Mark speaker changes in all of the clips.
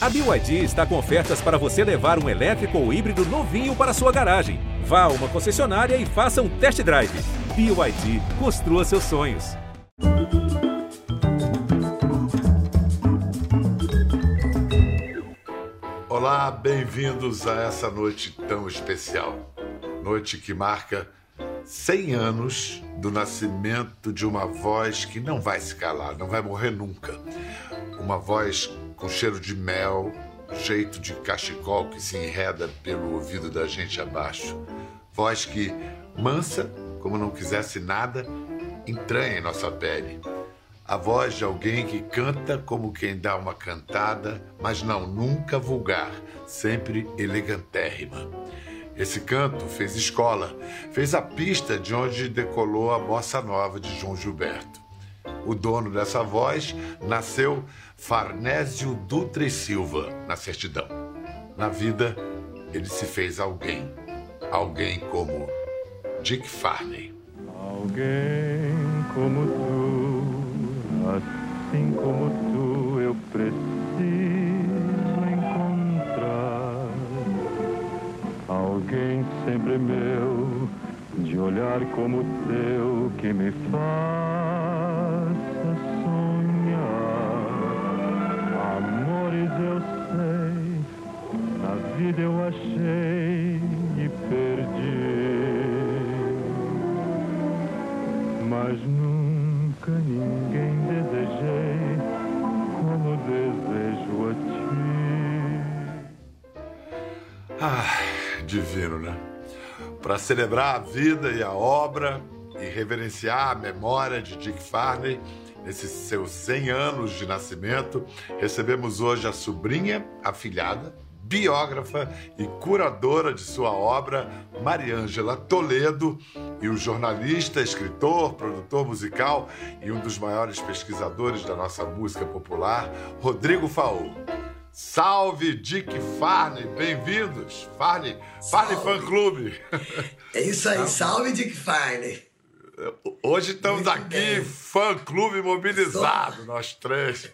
Speaker 1: A BYD está com ofertas para você levar um elétrico ou híbrido novinho para sua garagem. Vá a uma concessionária e faça um test drive. BYD, construa seus sonhos.
Speaker 2: Olá, bem-vindos a essa noite tão especial. Noite que marca 100 anos do nascimento de uma voz que não vai se calar, não vai morrer nunca. Uma voz com cheiro de mel, jeito de cachecol que se enreda pelo ouvido da gente abaixo. Voz que, mansa, como não quisesse nada, entranha em nossa pele. A voz de alguém que canta como quem dá uma cantada, mas não nunca vulgar, sempre elegantérrima. Esse canto fez escola, fez a pista de onde decolou a bossa nova de João Gilberto. O dono dessa voz nasceu Farnésio Dutra e Silva, na certidão. Na vida, ele se fez alguém. Alguém como Dick Farney.
Speaker 3: Alguém como tu, assim como tu, eu preciso encontrar. Alguém sempre meu, de olhar como teu, que me faça vida eu achei e perdi. Mas nunca ninguém desejei como desejo
Speaker 2: a ti. Ah, divino, né? Para celebrar a vida e a obra e reverenciar a memória de Dick Farney, nesses seus 100 anos de nascimento, recebemos hoje a sobrinha, afilhada, biógrafa e curadora de sua obra, Mariângela Toledo, e o jornalista, escritor, produtor musical e um dos maiores pesquisadores da nossa música popular, Rodrigo Faú. Salve Dick Farney, bem-vindos! Farney, Farney Fã Clube.
Speaker 4: É isso aí, salve Dick Farney.
Speaker 2: Hoje estamos Muito aqui, bem. fã clube mobilizado, nós três.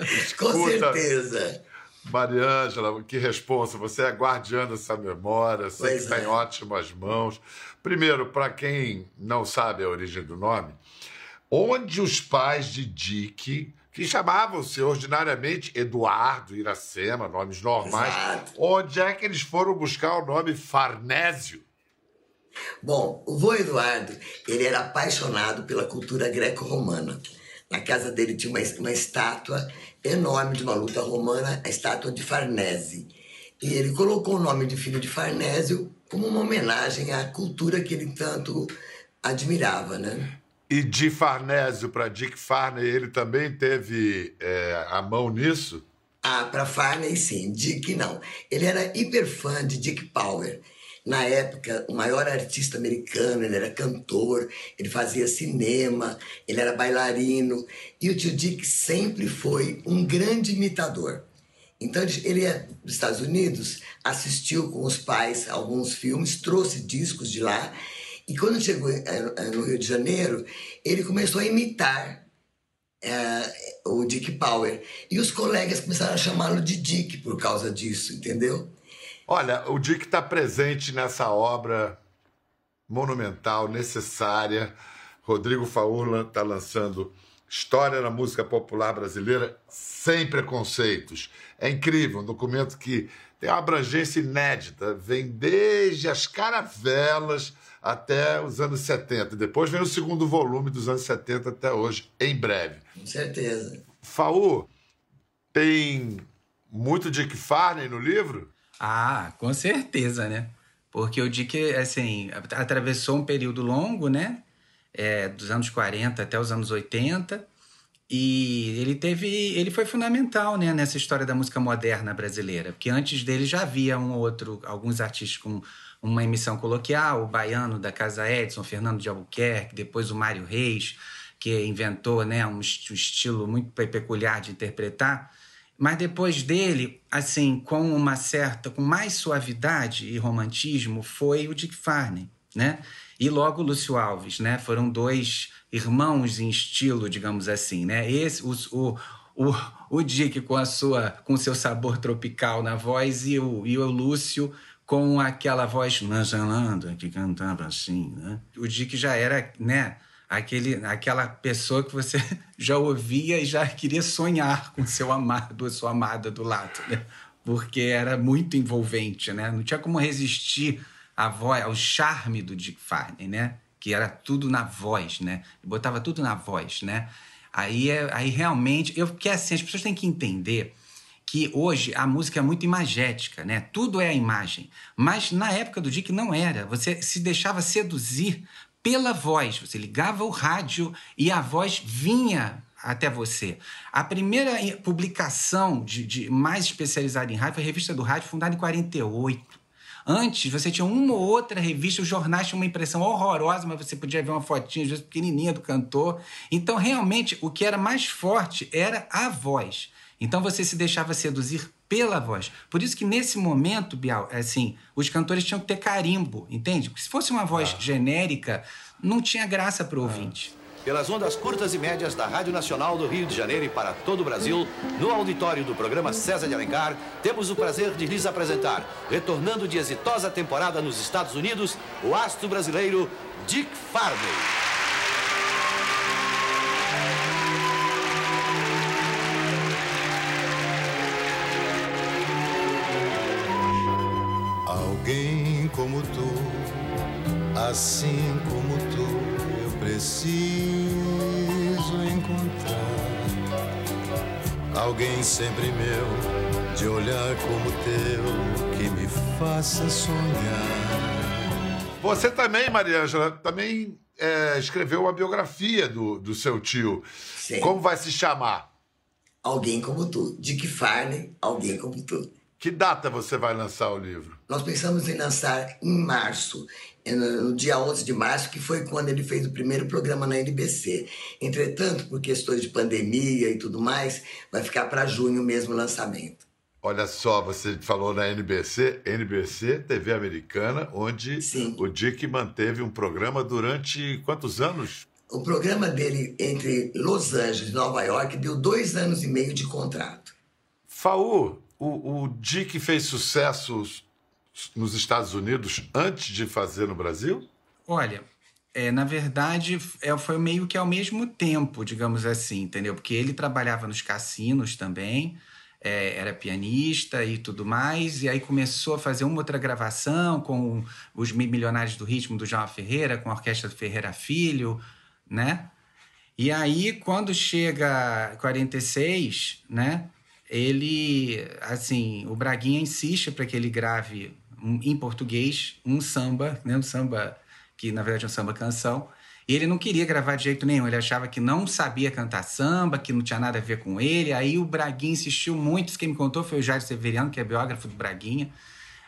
Speaker 4: Escuta, Com certeza.
Speaker 2: Mariângela, que responsa. Você é guardiã dessa memória, sei pois que está é. em ótimas mãos. Primeiro, para quem não sabe a origem do nome, onde os pais de Dick, que chamavam-se ordinariamente Eduardo, Iracema, nomes normais, Exato. onde é que eles foram buscar o nome Farnésio?
Speaker 4: Bom, o vô Eduardo, ele era apaixonado pela cultura greco-romana. Na casa dele tinha uma, uma estátua enorme de uma luta romana, a estátua de Farnese. E ele colocou o nome de filho de Farnésio como uma homenagem à cultura que ele tanto admirava, né?
Speaker 2: E de Farnésio para Dick Farney, ele também teve é, a mão nisso?
Speaker 4: Ah, para Farney sim, Dick não. Ele era hiper fã de Dick Power na época, o maior artista americano, ele era cantor, ele fazia cinema, ele era bailarino. E o tio Dick sempre foi um grande imitador. Então ele é dos Estados Unidos, assistiu com os pais alguns filmes, trouxe discos de lá. E quando chegou eh, eh, no Rio de Janeiro, ele começou a imitar é, o Dick Power. E os colegas começaram a chamá-lo de Dick por causa disso, entendeu?
Speaker 2: Olha, o Dick está presente nessa obra monumental, necessária. Rodrigo Faurlan está lançando História da Música Popular Brasileira sem preconceitos. É incrível, um documento que tem uma abrangência inédita, vem desde as caravelas até os anos 70. Depois vem o segundo volume dos anos 70 até hoje, em breve.
Speaker 4: Com certeza.
Speaker 2: Faú, tem muito Dick Farney no livro?
Speaker 5: Ah, com certeza, né? Porque o Dick, assim, atravessou um período longo, né? É, dos anos 40 até os anos 80. E ele teve, ele foi fundamental, né, nessa história da música moderna brasileira, porque antes dele já havia um outro, alguns artistas com uma emissão coloquial, o baiano da Casa Edson, Fernando de Albuquerque, depois o Mário Reis, que inventou, né, um, estilo muito peculiar de interpretar. Mas depois dele, assim, com uma certa, com mais suavidade e romantismo, foi o Dick Farney, né? E logo o Lúcio Alves, né? Foram dois irmãos em estilo, digamos assim, né? Esse, o, o, o, o Dick com a sua com seu sabor tropical na voz e o, e o Lúcio com aquela voz nasalando que cantava assim, né? O Dick já era, né, aquele, aquela pessoa que você já ouvia e já queria sonhar com seu amado ou sua amada do lado, né? Porque era muito envolvente, né? Não tinha como resistir à voz, ao charme do Dick Farney, né? Que era tudo na voz, né? Botava tudo na voz, né? Aí, é, aí realmente, eu porque assim, as pessoas têm que entender que hoje a música é muito imagética, né? Tudo é a imagem. Mas na época do Dick não era. Você se deixava seduzir pela voz. Você ligava o rádio e a voz vinha até você. A primeira publicação de, de mais especializada em rádio foi a Revista do Rádio, fundada em 48. Antes, você tinha uma ou outra revista, os jornais tinham uma impressão horrorosa, mas você podia ver uma fotinha, às vezes pequenininha, do cantor. Então, realmente, o que era mais forte era a voz. Então você se deixava seduzir pela voz. Por isso que nesse momento, Bial, é assim, os cantores tinham que ter carimbo, entende? Porque se fosse uma voz ah. genérica, não tinha graça para o ouvinte.
Speaker 6: Pelas ondas curtas e médias da Rádio Nacional do Rio de Janeiro e para todo o Brasil, no auditório do programa César de Alencar, temos o prazer de lhes apresentar, retornando de exitosa temporada nos Estados Unidos, o astro brasileiro Dick Farney.
Speaker 7: Alguém como tu, assim como tu, eu preciso encontrar. Alguém sempre meu, de olhar como teu, que me faça sonhar.
Speaker 2: Você também, Maria Ângela, também é, escreveu uma biografia do, do seu tio. Sim. Como vai se chamar?
Speaker 4: Alguém como tu. Dick Farney, Alguém como tu.
Speaker 2: Que data você vai lançar o livro?
Speaker 4: Nós pensamos em lançar em março, no dia 11 de março, que foi quando ele fez o primeiro programa na NBC. Entretanto, por questões de pandemia e tudo mais, vai ficar para junho mesmo o lançamento.
Speaker 2: Olha só, você falou na NBC, NBC, TV americana, onde Sim. o Dick manteve um programa durante quantos anos?
Speaker 4: O programa dele entre Los Angeles e Nova York deu dois anos e meio de contrato.
Speaker 2: Faú, o, o Dick fez sucesso nos Estados Unidos antes de fazer no Brasil?
Speaker 5: Olha, é, na verdade, é, foi meio que ao mesmo tempo, digamos assim, entendeu? Porque ele trabalhava nos cassinos também, é, era pianista e tudo mais, e aí começou a fazer uma outra gravação com os Milionários do Ritmo do João Ferreira, com a Orquestra do Ferreira Filho, né? E aí, quando chega 46, né? ele, assim, o Braguinha insiste para que ele grave um, em português um samba, né, um samba que na verdade é um samba canção. E ele não queria gravar de jeito nenhum, ele achava que não sabia cantar samba, que não tinha nada a ver com ele. Aí o Braguinha insistiu muito, quem me contou foi o Jair Severiano, que é biógrafo do Braguinha.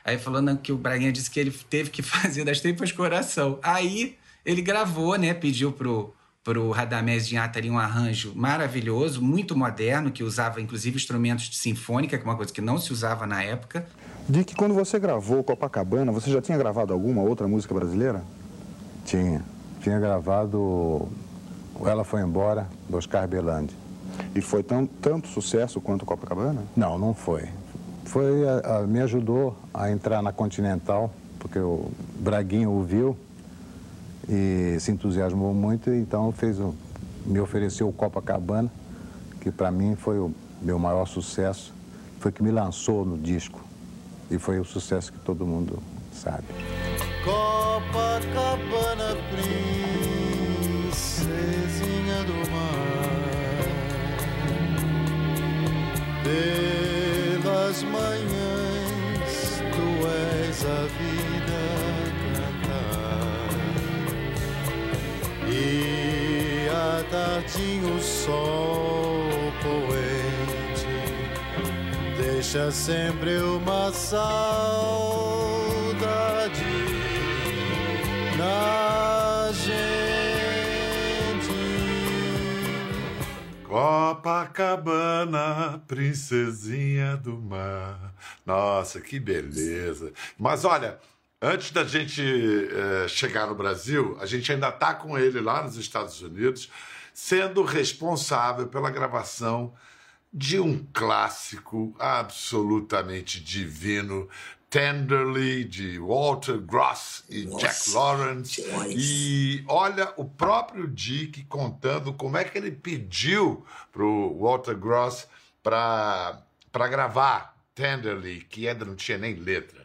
Speaker 5: Aí falando que o Braguinha disse que ele teve que fazer das tripas coração. Aí ele gravou, né, pediu pro para o Radamés de Atari um arranjo maravilhoso, muito moderno, que usava inclusive instrumentos de sinfônica, que é uma coisa que não se usava na época.
Speaker 8: Dick, quando você gravou Copacabana, você já tinha gravado alguma outra música brasileira?
Speaker 9: Tinha. Tinha gravado Ela Foi Embora, do Oscar Belandi.
Speaker 8: E foi tão, tanto sucesso quanto Copacabana?
Speaker 9: Não, não foi. Foi, a, a, me ajudou a entrar na Continental, porque o Braguinho ouviu e se entusiasmou muito, então fez o, me ofereceu o Copacabana, que para mim foi o meu maior sucesso, foi que me lançou no disco. E foi o sucesso que todo mundo sabe.
Speaker 7: Copacabana, princesinha do mar, pelas manhãs tu és a vida E à o sol poente deixa sempre uma saudade na gente.
Speaker 2: Copacabana, princesinha do mar. Nossa, que beleza. Mas olha, Antes da gente é, chegar no Brasil, a gente ainda está com ele lá nos Estados Unidos, sendo responsável pela gravação de um clássico absolutamente divino, Tenderly, de Walter Gross e
Speaker 4: Nossa,
Speaker 2: Jack Lawrence.
Speaker 4: demais.
Speaker 2: E olha o próprio Dick contando como é que ele pediu para o Walter Gross para gravar Tenderly, que ainda não tinha nem letra.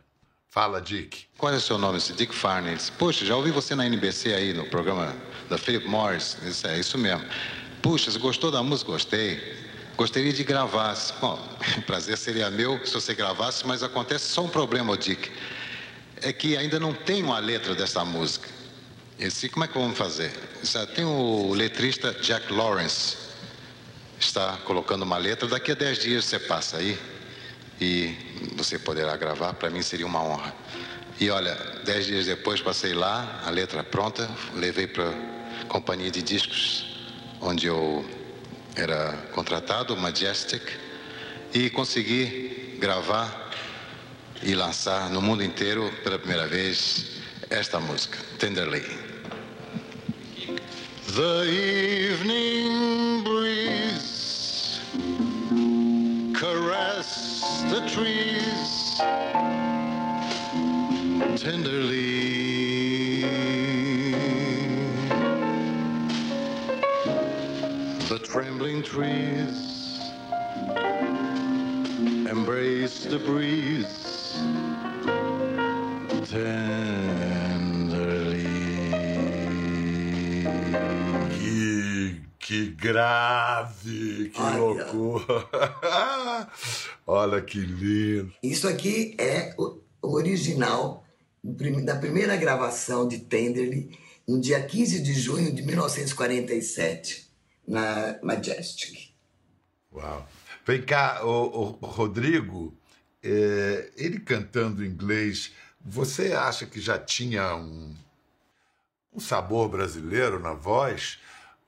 Speaker 2: Fala, Dick.
Speaker 10: Qual é o seu nome? Dick disse, Poxa, já ouvi você na NBC aí, no programa da Philip Morris. Eu disse, é isso mesmo. Puxa, você gostou da música? Gostei. Gostaria de gravar. Bom, prazer seria meu se você gravasse, mas acontece só um problema, Dick. É que ainda não tenho a letra dessa música. Eu disse, como é que vamos fazer? "Ah, tem o letrista Jack Lawrence. Está colocando uma letra. Daqui a 10 dias você passa aí e você poderá gravar. Para mim seria uma honra. E olha, dez dias depois passei lá, a letra pronta, levei para a companhia de discos onde eu era contratado, Majestic, e consegui gravar e lançar no mundo inteiro pela primeira vez esta música, Tenderly. The evening breeze caress the trees tenderly. The trembling trees embrace the breeze tenderly.
Speaker 2: Que, que grave, que
Speaker 4: Olha.
Speaker 2: loucura. Olha que lindo.
Speaker 4: Isso aqui é o o original da primeira gravação de Tenderly, no dia 15 de junho de 1947, na Majestic.
Speaker 2: Uau. Vem cá, o, Rodrigo, é, ele cantando inglês, você acha que já tinha um, um sabor brasileiro na voz?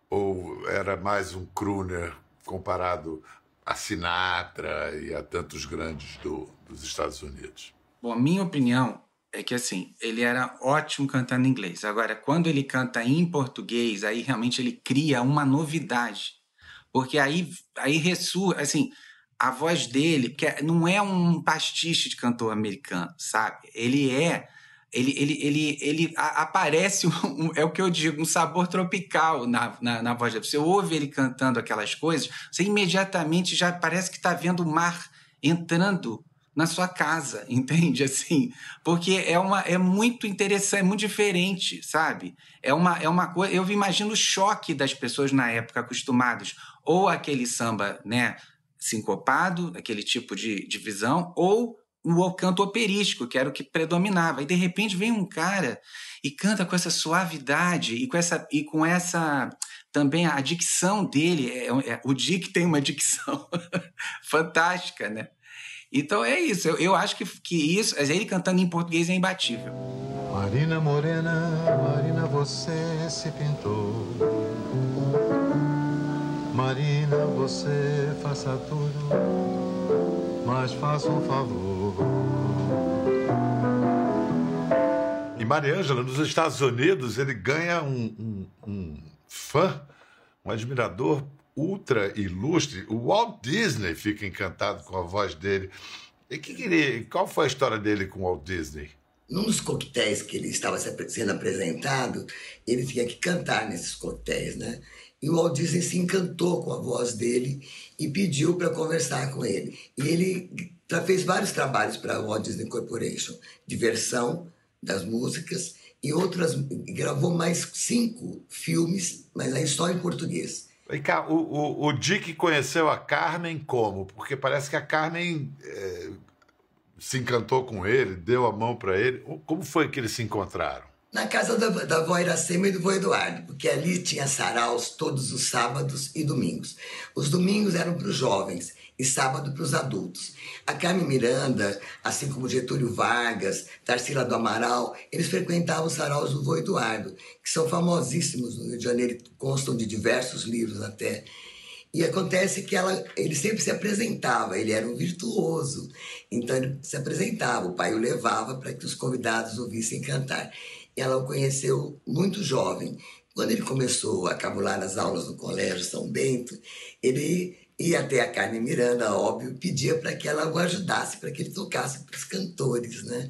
Speaker 2: Ou era mais um crooner comparado a Sinatra e a tantos grandes do, dos Estados Unidos?
Speaker 5: Bom, a minha opinião é que assim, ele era ótimo cantando inglês. Agora, quando ele canta em português, aí realmente ele cria uma novidade. Porque aí aí ressurge, assim, a voz dele, que não é um pastiche de cantor americano, sabe? Ele é ele, ele, ele, ele aparece, um, é o que eu digo, um sabor tropical na, na, na voz dele. Você ouve ele cantando aquelas coisas, você imediatamente já parece que está vendo o mar entrando na sua casa, entende? Assim, porque é uma é muito interessante, é muito diferente, sabe? É uma é uma coisa, eu imagino o choque das pessoas na época acostumadas ou aquele samba, né, sincopado, aquele tipo de, de visão, ou o canto operístico, que era o que predominava. E de repente vem um cara e canta com essa suavidade e com essa e com essa também a dicção dele, é, é- o Dick tem uma dicção fantástica, né? Então é isso, eu, eu acho que, que isso, ele cantando em português é imbatível.
Speaker 10: Marina Morena, Marina, você se pintou. Marina, você faça tudo, mas faça um favor.
Speaker 2: E Mariângela, nos Estados Unidos, ele ganha um, um- um fã, um admirador ultra ilustre. O Walt Disney fica encantado com a voz dele. E que que ele- qual foi a história dele com o Walt Disney?
Speaker 4: Num dos coquetéis que ele estava sendo apresentado, ele tinha que cantar nesses coquetéis, né? E o Walt Disney se encantou com a voz dele e pediu para conversar com ele. E ele fez vários trabalhos para a Walt Disney Corporation, de versão das músicas e outras. e Gravou mais cinco filmes, mas aí só em português.
Speaker 2: Vem cá, o, o, o Dick conheceu a Carmen como? Porque parece que a Carmen eh, se encantou com ele, deu a mão para ele. Como foi que eles se encontraram?
Speaker 4: Na casa da, da avó Iracema e do vô Eduardo, porque ali tinha saraus todos os sábados e domingos. Os domingos eram para os jovens e sábado para os adultos. A Carmen Miranda, assim como Getúlio Vargas, Tarsila do Amaral, eles frequentavam os saraus do vô Eduardo, que são famosíssimos no Rio de Janeiro, constam de diversos livros até. E acontece que ela, ele sempre se apresentava, ele era um virtuoso. Então ele se apresentava, o pai o levava para que os convidados ouvissem cantar. Ela o conheceu muito jovem. Quando ele começou a cabular as aulas no Colégio São Bento, ele E até a Carmen Miranda, óbvio, pedia para que ela o ajudasse, para que ele tocasse para os cantores, né?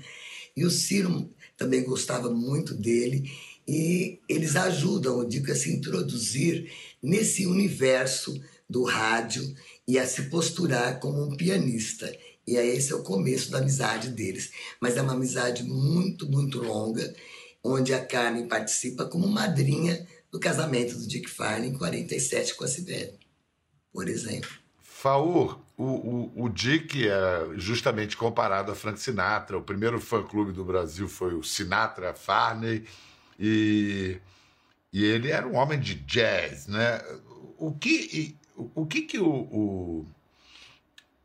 Speaker 4: E o Ciro também gostava muito dele e eles ajudam, eu digo, a se introduzir nesse universo do rádio e a se posturar como um pianista. E aí esse é o começo da amizade deles. Mas é uma amizade muito, muito longa, onde a Carmen participa como madrinha do casamento do Dick Farney em 47 com a Sibeli, por exemplo.
Speaker 2: Faur, o, o, o Dick é justamente comparado a Frank Sinatra. O primeiro fã-clube do Brasil foi o Sinatra Farney e, e ele era um homem de jazz, né? O que, o, que, que o, o,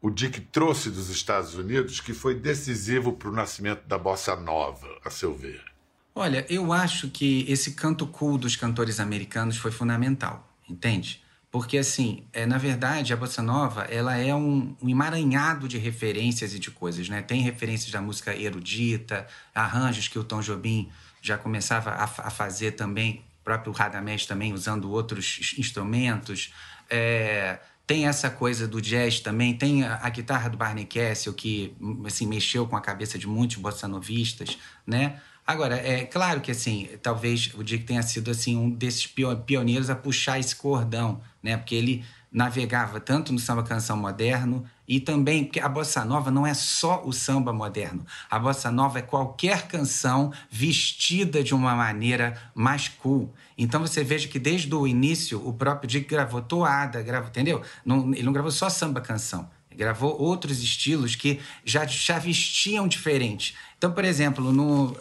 Speaker 2: o Dick trouxe dos Estados Unidos que foi decisivo para o nascimento da bossa nova, a seu ver?
Speaker 5: Olha, eu acho que esse canto cool dos cantores americanos foi fundamental, entende? Porque, assim, é, na verdade, a bossa nova ela é um, um emaranhado de referências e de coisas, né? Tem referências da música erudita, arranjos que o Tom Jobim já começava a, a fazer também, o próprio Radamés também usando outros instrumentos. É, tem essa coisa do jazz também, tem a, a, guitarra do Barney Kessel, que assim, mexeu com a cabeça de muitos bossanovistas, né? Agora, é claro que assim, talvez o Dick tenha sido assim um desses pioneiros a puxar esse cordão, né? Porque ele navegava tanto no samba canção moderno e também porque a bossa nova não é só o samba moderno. A bossa nova é qualquer canção vestida de uma maneira mais cool. Então você veja que desde o início o próprio Dick gravou toada, gravou, entendeu? Não, ele não gravou só samba canção. Ele gravou outros estilos que já, já vestiam diferente. Então, por exemplo, no,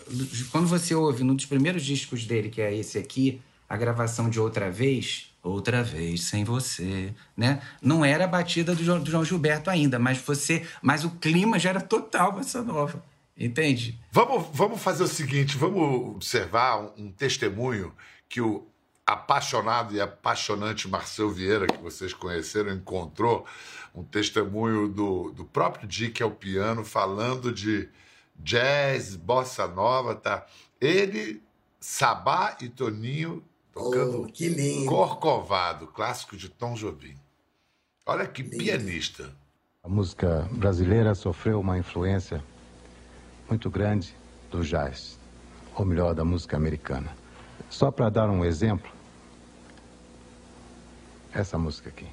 Speaker 5: quando você ouve um dos primeiros discos dele, que é esse aqui, a gravação de Outra Vez, Outra Vez Sem Você, né? Não era a batida do João, do João Gilberto ainda, mas você, mas o clima já era total essa nova. Entende?
Speaker 2: Vamos, vamos fazer o seguinte, vamos observar um, um testemunho que o apaixonado e apaixonante Marcel Vieira, que vocês conheceram, encontrou um testemunho do, do próprio Dick ao piano, falando de jazz, bossa nova, tá? Ele, Sabá e Toninho tocando
Speaker 4: oh, que lindo.
Speaker 2: Corcovado, clássico de Tom Jobim. Olha que lindo. pianista.
Speaker 9: A música brasileira sofreu uma influência muito grande do jazz, ou melhor, da música americana. Só para dar um exemplo, essa música aqui.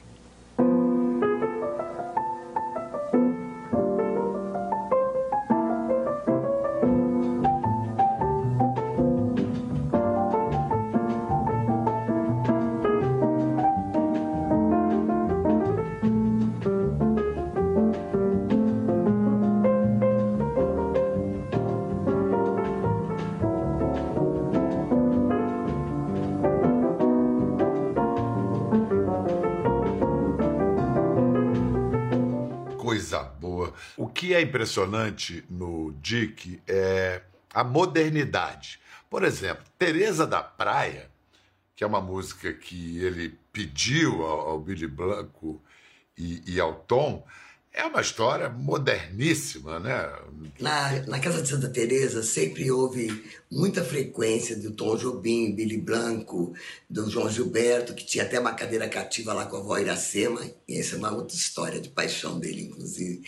Speaker 2: É impressionante no Dick é a modernidade. Por exemplo, Teresa da Praia, que é uma música que ele pediu ao, ao Billy Blanco e, e ao Tom, é uma história moderníssima, né?
Speaker 4: Na, na Casa de Santa Teresa sempre houve muita frequência do Tom Jobim, Billy Blanco, do João Gilberto, que tinha até uma cadeira cativa lá com a avó Iracema, e essa é uma outra história de paixão dele, inclusive.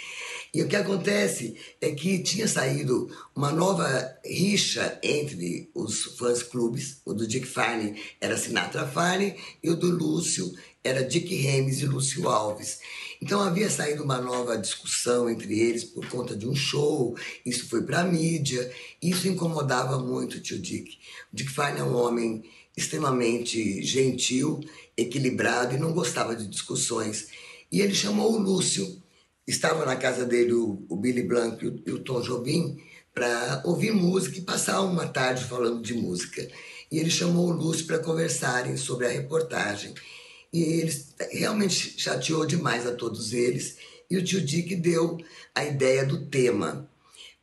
Speaker 4: E o que acontece é que tinha saído uma nova rixa entre os fãs clubes, o do Dick Farney era Sinatra Farney e o do Lúcio era Dick Remes e Lúcio Alves. Então havia saído uma nova discussão entre eles por conta de um show, isso foi para a mídia, isso incomodava muito o tio Dick. O Dick Farney é um homem extremamente gentil, equilibrado e não gostava de discussões. E ele chamou o Lúcio, estava na casa dele o, o Billy Blanco e o Tom Jobim para ouvir música e passar uma tarde falando de música. E ele chamou o Lúcio para conversarem sobre a reportagem. E ele realmente chateou demais a todos eles. E o tio Dick deu a ideia do tema,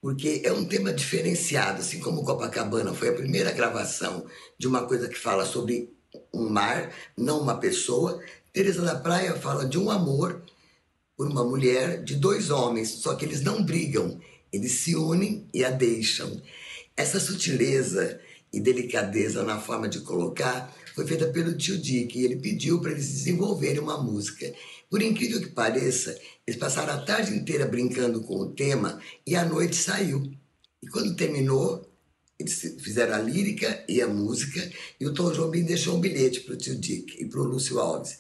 Speaker 4: porque é um tema diferenciado, assim como Copacabana foi a primeira gravação de uma coisa que fala sobre um mar, não uma pessoa. Teresa da Praia fala de um amor por uma mulher de dois homens, só que eles não brigam, eles se unem e a deixam. Essa sutileza e delicadeza na forma de colocar foi feita pelo tio Dick e ele pediu para eles desenvolverem uma música. Por incrível que pareça, eles passaram a tarde inteira brincando com o tema e a noite saiu. E quando terminou, eles fizeram a lírica e a música e o Tom Jobim deixou um bilhete para o tio Dick e para o Lúcio Alves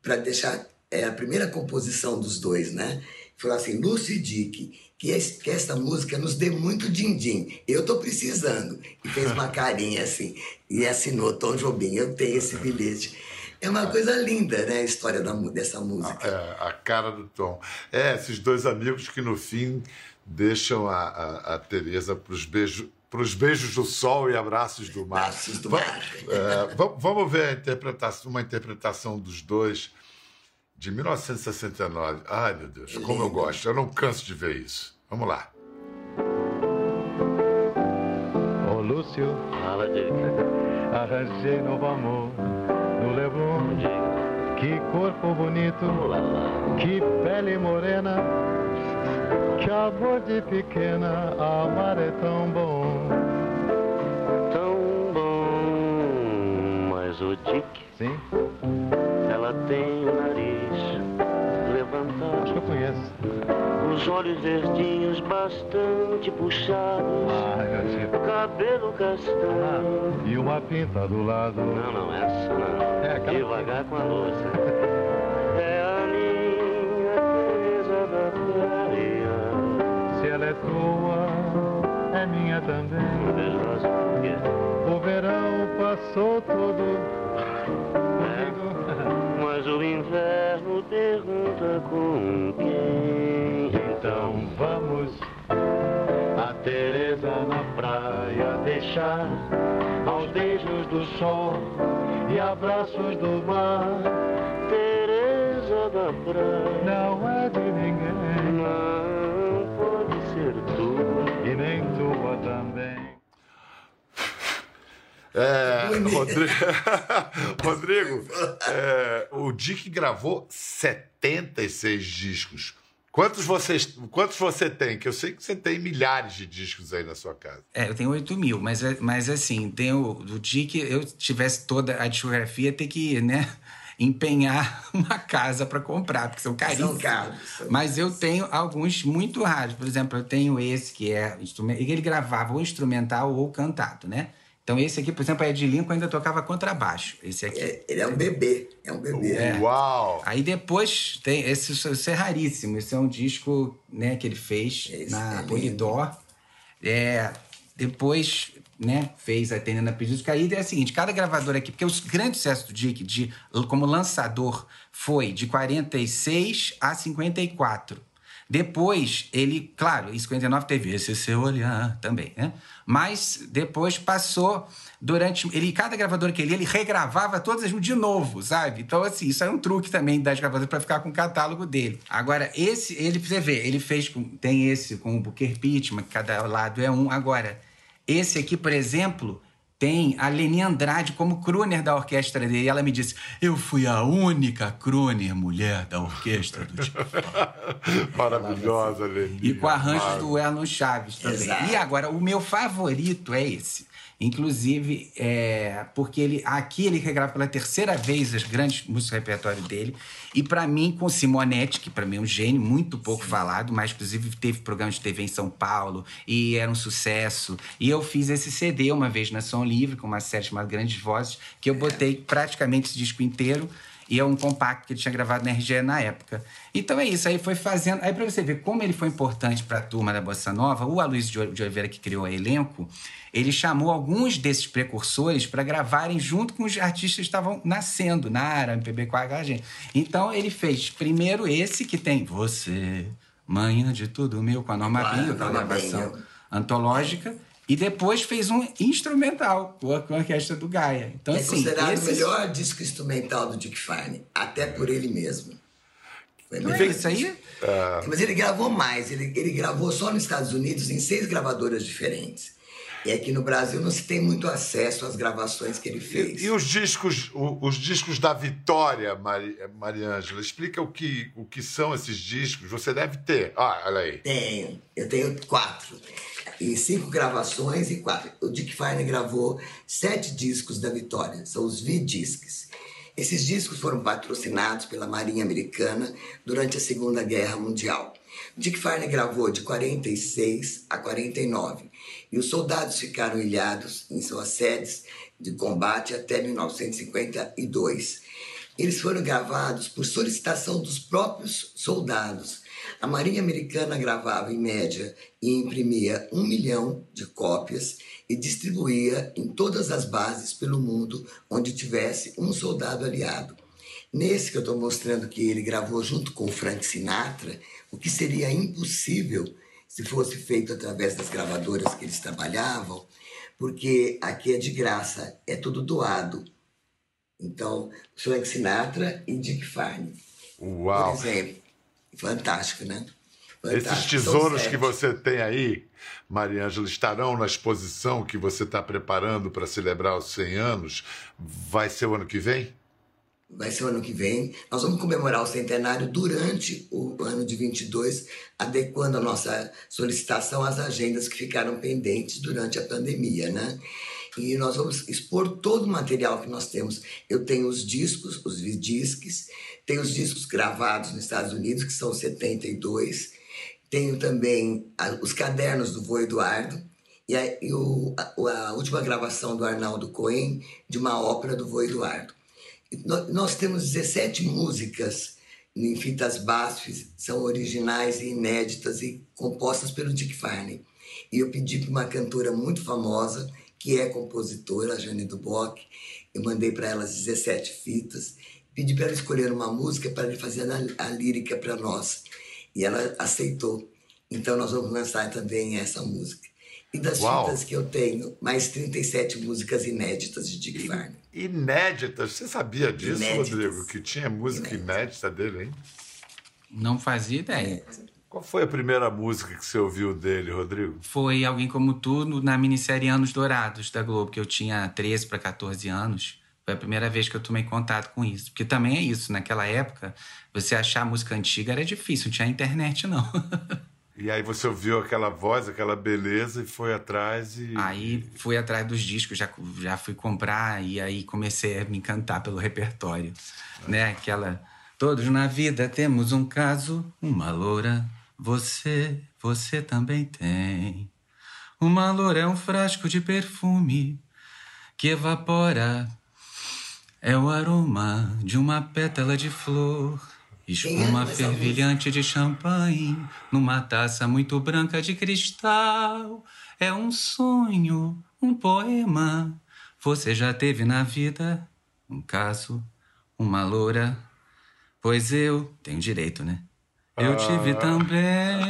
Speaker 4: para deixar é, a primeira composição dos dois, né? Falou assim, Lúcio e Dick, que, que esta música nos dê muito din-din. Eu tô precisando. E fez uma carinha assim. E assinou Tom Jobim. Eu tenho esse bilhete. É uma coisa linda, né? A história da, dessa música.
Speaker 2: É, a cara do Tom. É, esses dois amigos que no fim deixam a, a, a Tereza para os beijos para os beijos do sol e abraços do mar.
Speaker 4: Abraços do mar.
Speaker 2: É, vamos ver a interpretação, uma interpretação dos dois de 1969. Ai, meu Deus, como eu gosto. Eu não canso de ver isso. Vamos lá.
Speaker 3: Ô oh, Lúcio,
Speaker 11: fala Dick.
Speaker 3: Arranjei novo amor no Leblon. Que corpo bonito, que pele morena, que amor de pequena, amar é tão bom.
Speaker 11: Tão bom, mas o Dick.
Speaker 3: Sim.
Speaker 11: Os olhos verdinhos bastante puxados.
Speaker 3: Deus.
Speaker 11: Cabelo castanho.
Speaker 3: Ah, e uma pinta do lado.
Speaker 11: Não, não, essa não.
Speaker 3: É aquela
Speaker 11: Devagar com a louça. É a minha Teresa da praia.
Speaker 3: Se ela é tua, é minha também. O verão passou todo comigo.
Speaker 11: Mas o inverno pergunta com quem.
Speaker 3: Então vamos a Teresa na praia deixar aos beijos do sol e abraços do mar.
Speaker 11: Teresa da praia.
Speaker 3: Não é de ninguém
Speaker 11: Não pode ser tua.
Speaker 3: e nem tua também.
Speaker 2: É, Rodrigo, Rodrigo é, o Dick gravou 76 discos. Quantos, vocês, quantos você tem? Que eu sei que você tem milhares de discos aí na sua casa.
Speaker 5: É, eu tenho 8 mil, mas, é- mas assim, tem o do Dick, eu tivesse toda a discografia, ter que, né, empenhar uma casa para comprar, porque são caríssimos.
Speaker 4: São caros. são
Speaker 5: Mas eu tenho alguns muito raros. Por exemplo, eu tenho esse que é instrumen- ele gravava ou instrumental ou cantado, né? Então esse aqui, por exemplo, a Ed Lincoln ainda tocava contrabaixo. Esse aqui.
Speaker 4: É, ele é um bebê, é um bebê.
Speaker 2: Uau!
Speaker 5: Aí depois tem esse, esse é raríssimo. Esse é um disco, né, que ele fez
Speaker 4: Esse
Speaker 5: na
Speaker 4: é lindo.
Speaker 5: Polydor. É, depois, né, fez a Atendendo a Pedidos. Que aí é o seguinte, cada gravador aqui, porque o grande sucesso do Dick de, como lançador foi de 46 a 54. Depois, ele, claro, em 59 teve esse seu olhar também, né? Mas depois passou durante. Ele, cada gravador que ele ele regravava todas as de novo, sabe? Então, assim, isso é um truque também das gravadoras para ficar com o catálogo dele. Agora, esse, ele, você ver, ele fez com. Tem esse com o Booker Pittman, que cada lado é um. Agora, esse aqui, por exemplo, tem a Leni Andrade como crooner da orquestra dele. E ela me disse: Eu fui a única crooner mulher da orquestra do Dick
Speaker 2: Maravilhosa, Leni.
Speaker 5: e com arranjos do Erlon Chaves também.
Speaker 4: Exato.
Speaker 5: E agora, o meu favorito é esse. Inclusive, é, porque ele aqui ele regrava pela terceira vez as grandes músicas do repertório dele. E para mim, com Simonetti, que para mim é um gênio, muito pouco falado, mas inclusive teve programa de TV em São Paulo e era um sucesso. E eu fiz esse CD uma vez na Som Livre, com uma série chamada Grandes Vozes, que eu botei praticamente esse disco inteiro. E é um compacto que ele tinha gravado na RGE na época. Então é isso, aí foi fazendo. Aí pra você ver como ele foi importante para a turma da Bossa Nova, o Aloysio de Oliveira, que criou o elenco, ele chamou alguns desses precursores para gravarem junto com os artistas que estavam nascendo na área, MPB com a gente. Então ele fez primeiro esse que tem Você, Manhã de Tudo Meu, com a Norma
Speaker 4: Claro,
Speaker 5: Bio, aquela
Speaker 4: Norma
Speaker 5: gravação
Speaker 4: Bio.
Speaker 5: antológica. E depois fez um instrumental com a, orquestra do Gaia. Então,
Speaker 4: é
Speaker 5: assim,
Speaker 4: considerado
Speaker 5: esses-
Speaker 4: o melhor disco instrumental do Dick Farney, até por ele mesmo. Foi
Speaker 5: Não é isso aí?
Speaker 4: Mas ele gravou mais, ele, ele gravou só nos Estados Unidos em seis gravadoras diferentes. E aqui no Brasil não se tem muito acesso às gravações que ele fez.
Speaker 2: E, e os discos, o- os discos da Vitória, Mari, Mariângela, explica o que, o que são esses discos. Você deve ter. Ah, olha aí.
Speaker 4: Tenho, eu tenho quatro. E cinco gravações e quatro. O Dick Farney gravou sete discos da Vitória, são os V-Discs. Esses discos foram patrocinados pela Marinha Americana durante a Segunda Guerra Mundial. Dick Farney gravou de 46 a 49 e os soldados ficaram ilhados em suas sedes de combate até 1952. Eles foram gravados por solicitação dos próprios soldados. A Marinha Americana gravava, em média, e imprimia um milhão de cópias e distribuía em todas as bases pelo mundo onde tivesse um soldado aliado. Nesse que eu estou mostrando que ele gravou junto com o Frank Sinatra, o que seria impossível se fosse feito através das gravadoras que eles trabalhavam, porque aqui é de graça, é tudo doado. Então, Frank Sinatra e Dick Farney.
Speaker 2: Uau!
Speaker 4: Por exemplo. Fantástico, né?
Speaker 2: Esses
Speaker 4: Fantástico.
Speaker 2: tesouros
Speaker 4: São
Speaker 2: que você tem aí, Maria Ângela, estarão na exposição que você está preparando para celebrar os 100 anos. Vai ser o ano que vem?
Speaker 4: Vai ser o ano que vem. Nós vamos comemorar o centenário durante o ano de 22, adequando a nossa solicitação às agendas que ficaram pendentes durante a pandemia, né? E nós vamos expor todo o material que nós temos. Eu tenho os discos, os disques, tenho os discos gravados nos Estados Unidos, que são 72. Tenho também a- os cadernos do vô Eduardo e, a, e o- a- a última gravação do Arnaldo Cohen de uma ópera do vô Eduardo. No- Nós temos 17 músicas em fitas BASF, são originais e inéditas e compostas pelo Dick Farney. E eu pedi para uma cantora muito famosa, que é compositora, a Jane Duboc, eu mandei para ela as 17 fitas, pedi para ela escolher uma música para ele fazer a, a lírica para nós. E ela aceitou. Então nós vamos lançar também essa música. E das
Speaker 2: Uau.
Speaker 4: fitas que eu tenho, mais 37 músicas inéditas de Dick Farney.
Speaker 2: Inéditas. Você sabia disso,
Speaker 4: Inéditas.
Speaker 2: Rodrigo? Que tinha música inédita dele, hein?
Speaker 5: Não fazia ideia.
Speaker 2: Qual foi a primeira música que você ouviu dele, Rodrigo?
Speaker 5: Foi Alguém Como Tu na minissérie Anos Dourados da Globo, que eu tinha 13 para 14 anos. Foi a primeira vez que eu tomei contato com isso. Porque também é isso, naquela época, você achar música antiga era difícil, não tinha internet, não.
Speaker 2: E aí você ouviu aquela voz, aquela beleza e foi atrás e.
Speaker 5: Aí fui atrás dos discos, já, já fui comprar e aí comecei a me encantar pelo repertório. Né? Aquela. Todos na vida temos um caso, uma loura. Você, você também tem. Uma loura é um frasco de perfume que evapora. É o aroma de uma pétala de flor. Espuma fervilhante de champanhe numa taça muito branca de cristal. É um sonho, um poema. Você já teve na vida um caso, uma loura? Pois eu tenho direito, né? Eu tive também.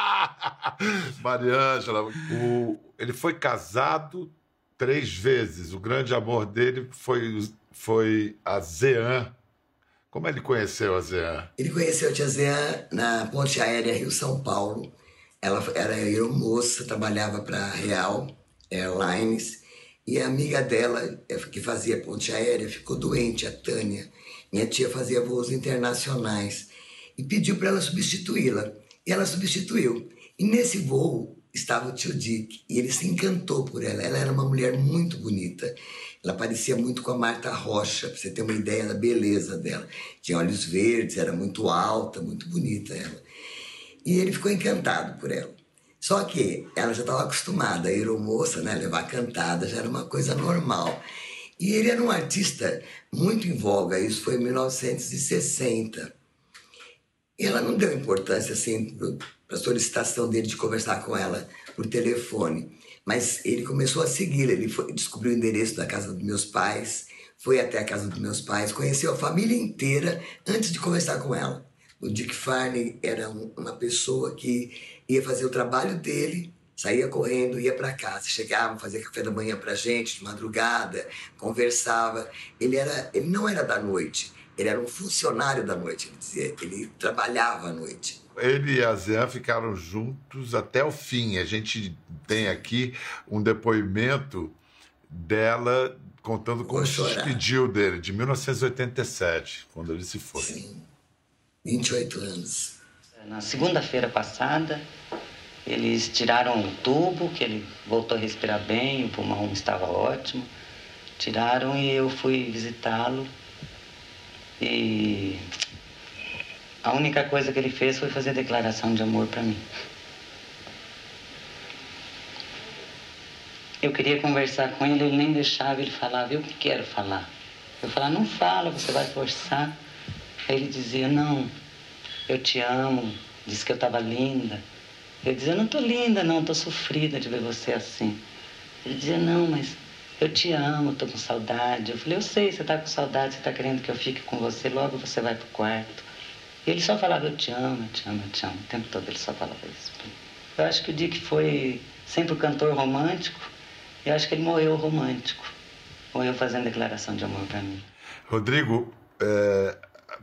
Speaker 2: Mariângela, o... ele foi casado três vezes. O grande amor dele foi, foi a Zean. Como ele conheceu a Zean?
Speaker 4: Ele conheceu a tia Zé na ponte aérea Rio-São Paulo. Ela era aeromoça, trabalhava para a Real Airlines. E a amiga dela, eh, que fazia ponte aérea, ficou doente, a Tânia. Minha tia fazia voos internacionais. E pediu para ela substituí-la. E ela substituiu. E nesse voo estava o tio Dick. E ele se encantou por ela. Ela era uma mulher muito bonita. Ela parecia muito com a Marta Rocha, para você ter uma ideia da beleza dela. Tinha olhos verdes, era muito alta, muito bonita ela. E ele ficou encantado por ela. Só que ela já estava acostumada, a aeromoça, né, levar cantada, já era uma coisa normal. E ele era um artista muito em voga, isso foi em 1960. Ela não deu importância assim para a solicitação dele de conversar com ela por telefone. Mas ele começou a segui-la, ele foi, descobriu o endereço da casa dos meus pais, foi até a casa dos meus pais, conheceu a família inteira antes de conversar com ela. O Dick Farney era um- uma pessoa que ia fazer o trabalho dele, saía correndo, ia para casa, chegava, fazia café da manhã para gente, de madrugada, conversava. Ele, era, ele não era da noite, ele era um funcionário da noite, ele dizia, ele trabalhava à noite.
Speaker 2: Ele e a Zean ficaram juntos até o fim. A gente tem aqui um depoimento dela contando como se despediu dele, de 1987, quando ele se foi.
Speaker 4: Sim, 28 anos.
Speaker 12: Na segunda-feira passada, eles tiraram o tubo, que ele voltou a respirar bem, o pulmão estava ótimo. Tiraram e eu fui visitá-lo E a única coisa que ele fez foi fazer declaração de amor para mim. Eu queria conversar com ele, ele nem deixava, ele falava, eu que quero falar. Eu falava, não fala, você vai forçar. Aí ele dizia, não, eu te amo, disse que eu estava linda. Eu dizia, não tô linda, não, tô sofrida de ver você assim. Ele dizia, não, mas eu te amo, tô com saudade. Eu falei, eu sei, você tá com saudade, você tá querendo que eu fique com você, logo você vai pro quarto. E ele só falava, eu te amo, eu te amo, eu te amo. O tempo todo ele só falava isso. Eu acho que o Dick foi sempre o cantor romântico, eu acho que ele morreu romântico. Morreu fazendo declaração de amor para mim.
Speaker 2: Rodrigo, é,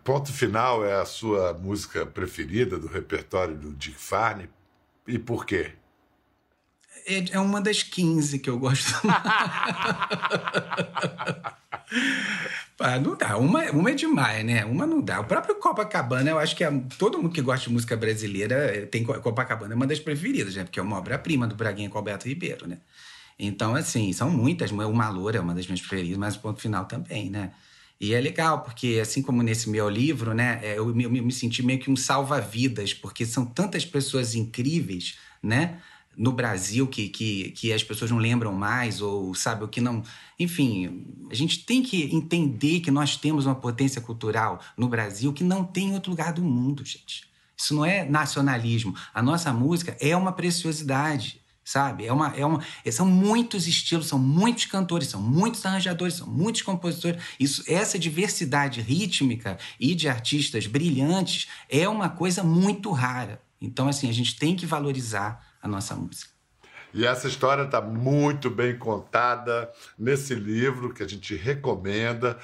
Speaker 2: Ponto Final é a sua música preferida do repertório do Dick Farney. E por quê?
Speaker 5: É, é uma das 15 que eu gosto. Ah, não dá. Uma, uma é demais, né? Uma não dá. O próprio Copacabana, eu acho que é, todo mundo que gosta de música brasileira eh, tem Copacabana, é uma das preferidas, né? Porque é uma obra-prima do Braguinha com Alberto Ribeiro, né? Então, assim, são muitas. O Malor é uma das minhas preferidas, mas o ponto final também, né? E é legal, porque assim como nesse meu livro, né, é, eu me, eu me senti meio que um salva-vidas, porque são tantas pessoas incríveis, né? No Brasil que, que, que as pessoas não lembram mais, ou sabe, o que não. Enfim, a gente tem que entender que nós temos uma potência cultural no Brasil que não tem em outro lugar do mundo, gente. Isso não é nacionalismo. A nossa música é uma preciosidade, sabe? É uma, é uma, são muitos estilos, são muitos cantores, são muitos arranjadores, são muitos compositores. Isso, essa diversidade rítmica e de artistas brilhantes é uma coisa muito rara. Então, assim, a gente tem que valorizar a nossa música.
Speaker 2: E essa história está muito bem contada nesse livro que a gente recomenda.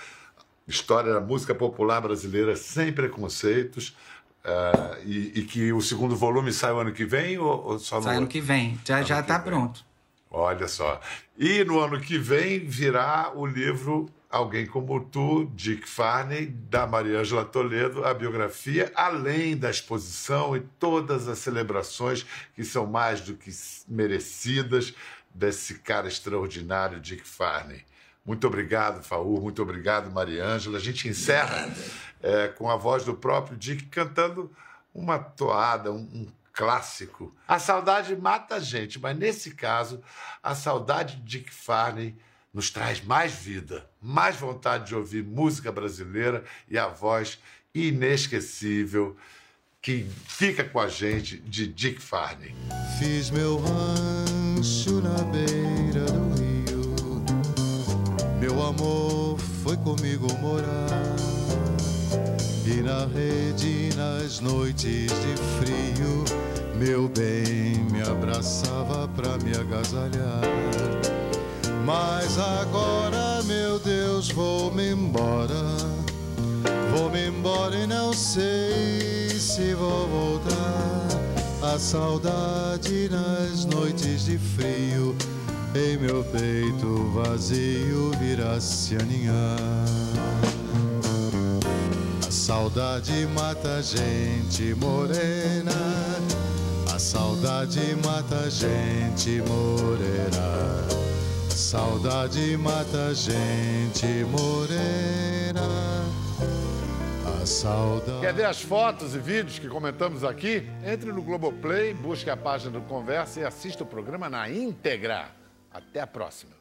Speaker 2: História da música popular brasileira sem preconceitos. Uh, e, e, que o segundo volume sai o ano que vem ou, ou só no
Speaker 5: Sai ano que vem, já já está pronto.
Speaker 2: Olha só. E no ano que vem virá o livro Alguém Como Tu, Dick Farney, da Maria Angela Toledo, a biografia, além da exposição e todas as celebrações que são mais do que merecidas desse cara extraordinário, Dick Farney. Muito obrigado, Faú, muito obrigado, Maria Ângela. A gente encerra é, com a voz do próprio Dick cantando uma toada, um, um clássico. A saudade mata a gente, mas nesse caso, a saudade de Dick Farney nos traz mais vida, mais vontade de ouvir música brasileira e a voz inesquecível que fica com a gente de Dick Farney.
Speaker 7: Fiz meu rancho na beira do rio, meu amor foi comigo morar. E na rede, nas noites de frio, meu bem me abraçava pra me agasalhar. Mas agora, meu Deus, vou-me embora. Vou-me embora e não sei se vou voltar. A saudade nas noites de frio, em meu peito vazio virá se aninhar. A saudade mata a gente morena. A saudade mata a gente morena. Saudade mata gente morena. A saudade.
Speaker 2: Quer ver as fotos e vídeos que comentamos aqui? Entre no Globoplay, busque a página do Conversa e assista o programa na íntegra. Até a próxima.